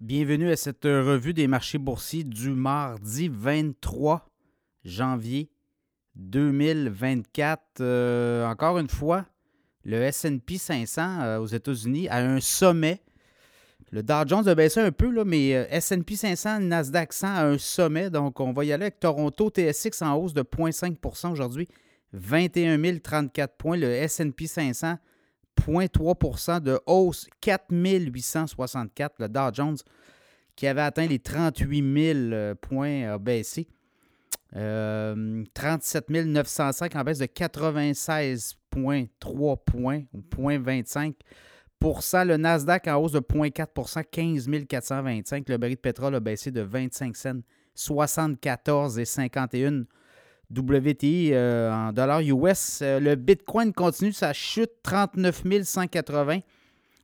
Bienvenue à cette revue des marchés boursiers du mardi 23 janvier 2024. Euh, encore une fois, le SP 500 euh, aux États-Unis a un sommet. Le Dow Jones a baissé un peu, mais euh, SP 500, Nasdaq 100 a un sommet. Donc, on va y aller avec Toronto TSX en hausse de 0,5% aujourd'hui. 21 034 points. Le SP 500 0,3% de hausse, 4 864. Le Dow Jones, qui avait atteint les 38 000 euh, points, a baissé. 37 euh, 905 en baisse de 96,3 points, ou 0,25% le Nasdaq en hausse de 0,4% 15 425. Le baril de pétrole a baissé de 25 cents, 74,51 WTI euh, en dollars US. Euh, le Bitcoin continue sa chute 39 180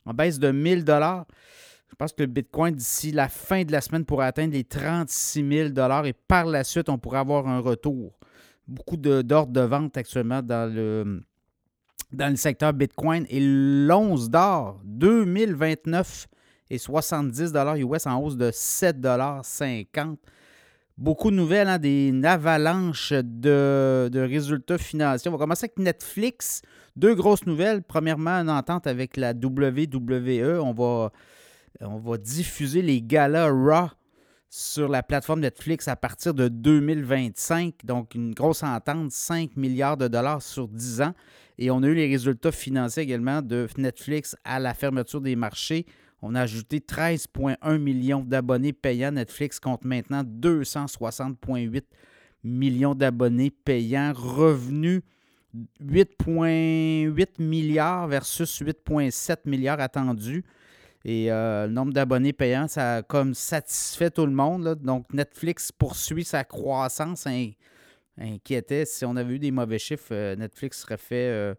en baisse de 1000 dollars. Je pense que le Bitcoin, d'ici la fin de la semaine, pourrait atteindre les 36 000 et par la suite, on pourrait avoir un retour. Beaucoup d'ordres de, vente actuellement dans le, dans le secteur Bitcoin. Et l'once d'or, 2029 et 70 US en hausse de 7,50 Beaucoup de nouvelles, hein, des avalanches de, résultats financiers. On va commencer avec Netflix. Deux grosses nouvelles. Premièrement, une entente avec la WWE. On va, on va diffuser les galas Raw sur la plateforme Netflix à partir de 2025. Donc, une grosse entente, 5 milliards de dollars sur 10 ans. Et on a eu les résultats financiers également de Netflix à la fermeture des marchés. On a ajouté 13,1 millions d'abonnés payants. Netflix compte maintenant 260,8 millions d'abonnés payants. Revenus 8,8 milliards versus 8,7 milliards attendus. Et euh, le nombre d'abonnés payants, ça a comme satisfait tout le monde. Donc, Netflix poursuit sa croissance. inquiétait. Si on avait eu des mauvais chiffres, euh, Netflix serait fait euh,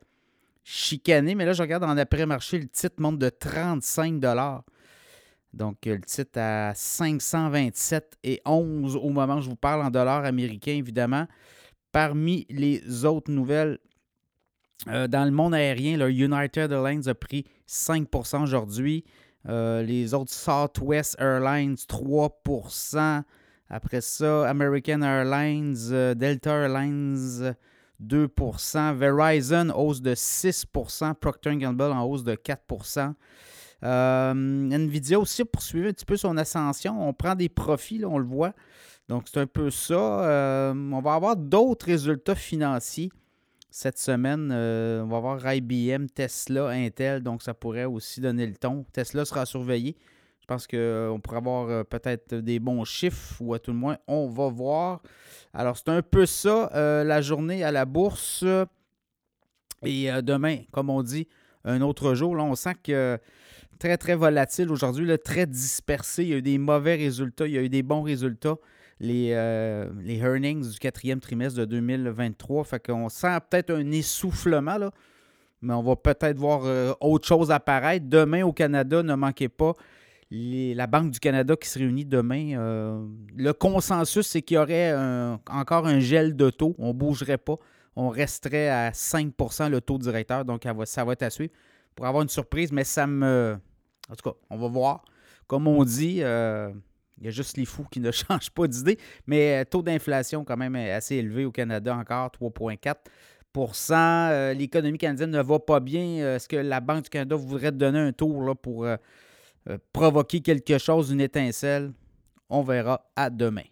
chicané. Mais là, je regarde en après-marché, le titre monte de 35 Donc, euh, le titre à 527 et 11 au moment où je vous parle en dollars américains, évidemment. Parmi les autres nouvelles, euh, dans le monde aérien, le United Airlines a pris 5% aujourd'hui. Euh, les autres Southwest Airlines, 3% Après ça, American Airlines, Delta Airlines, 2% Verizon, hausse de 6% Procter Gamble en hausse de 4% euh, Nvidia aussi a poursuivi un petit peu son ascension. On prend des profits, on le voit. Donc, c'est un peu ça. Euh, on va avoir d'autres résultats financiers cette semaine. Euh, on va avoir IBM, Tesla, Intel. Donc, ça pourrait aussi donner le ton. Tesla sera surveillé. Je pense qu'on pourrait avoir peut-être des bons chiffres, ou à tout le moins, on va voir. Alors, c'est un peu ça, euh, la journée à la bourse. Et euh, demain, comme on dit, un autre jour. Là, on sent que très, très volatile aujourd'hui, très dispersé. Il y a eu des mauvais résultats, il y a eu des bons résultats. Les, euh, les earnings du quatrième trimestre de 2023. Fait qu'on sent peut-être un essoufflement, là, mais on va peut-être voir autre chose apparaître. Demain au Canada, ne manquez pas la Banque du Canada qui se réunit demain, euh, le consensus, c'est qu'il y aurait encore un gel de taux. On ne bougerait pas. On resterait à 5% le taux directeur. Donc, ça va être à suivre pour avoir une surprise. Mais ça me. En tout cas, on va voir. Comme on dit, euh, il y a juste les fous qui ne changent pas d'idée. Mais euh, taux d'inflation, quand même, assez élevé au Canada encore, 3,4% L'économie canadienne ne va pas bien. Est-ce que la Banque du Canada voudrait donner un tour là, pour euh, provoquer quelque chose, une étincelle. On verra à demain.